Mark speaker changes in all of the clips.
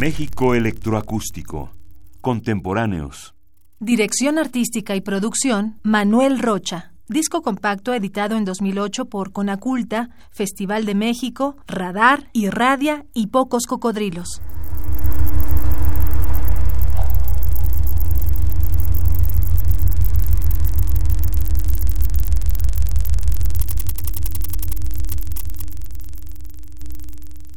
Speaker 1: México Electroacústico. Contemporáneos.
Speaker 2: Dirección artística y producción, Manuel Rocha. Disco compacto editado en 2008 por Conaculta, Festival de México, Radar, Irradia y Pocos Cocodrilos.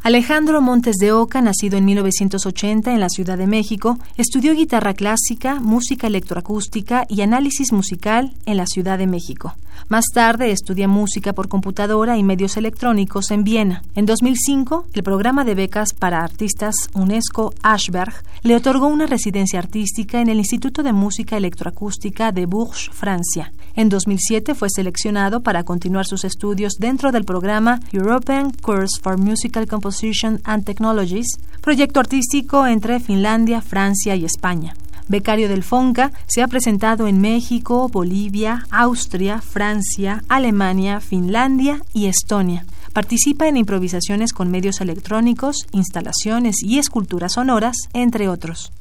Speaker 2: Alejandro Montes de Oca, nacido en 1980 en la Ciudad de México, estudió guitarra clásica, música electroacústica y análisis musical en la Ciudad de México. Más tarde estudia música por computadora y medios electrónicos en Viena. En 2005, el programa de becas para artistas UNESCO Ashberg le otorgó una residencia artística en el Instituto de Música Electroacústica de Bourges, Francia. En 2007 fue seleccionado para continuar sus estudios dentro del programa European Course for Musical Composition and Technologies, proyecto artístico entre Finlandia, Francia y España. Becario del FONCA, se ha presentado en México, Bolivia, Austria, Francia, Alemania, Finlandia y Estonia. Participa en improvisaciones con medios electrónicos, instalaciones y esculturas sonoras, entre otros.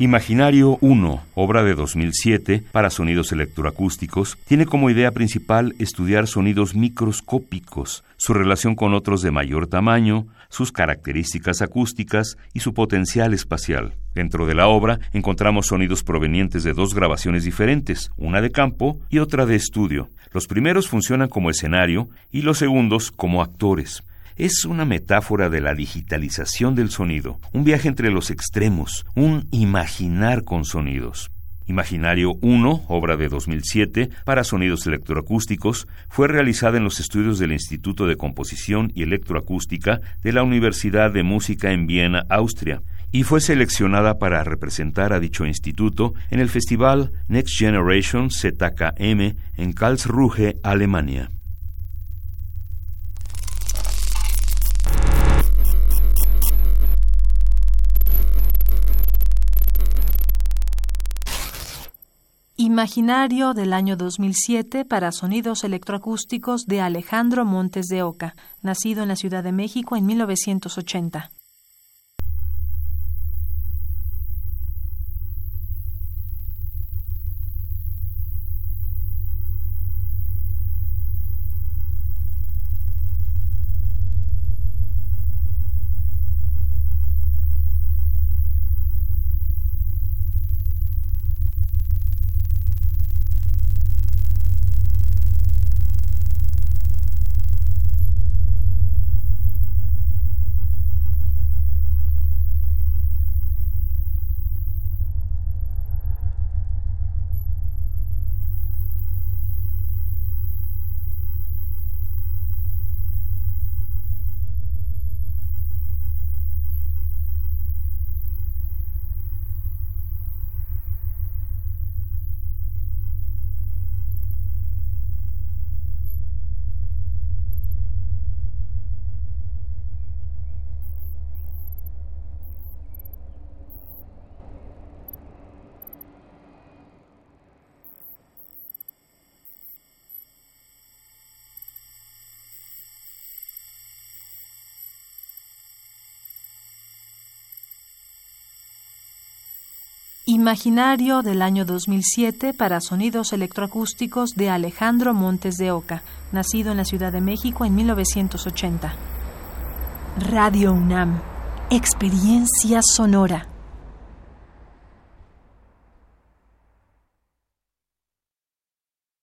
Speaker 1: Imaginario 1, obra de 2007 para sonidos electroacústicos, tiene como idea principal estudiar sonidos microscópicos, su relación con otros de mayor tamaño, sus características acústicas y su potencial espacial. Dentro de la obra encontramos sonidos provenientes de dos grabaciones diferentes, una de campo y otra de estudio. Los primeros funcionan como escenario y los segundos como actores es una metáfora de la digitalización del sonido, un viaje entre los extremos, un imaginar con sonidos. Imaginario 1, obra de 2007 para sonidos electroacústicos, fue realizada en los estudios del Instituto de Composición y Electroacústica de la Universidad de Música en Viena, Austria, y fue seleccionada para representar a dicho instituto en el festival Next Generation ZKM en Karlsruhe, Alemania.
Speaker 2: Imaginario del año 2007 para sonidos electroacústicos de Alejandro Montes de Oca, nacido en la Ciudad de México en 1980. Imaginario del año 2007 para sonidos electroacústicos de Alejandro Montes de Oca, nacido en la Ciudad de México en 1980. Radio UNAM, experiencia sonora.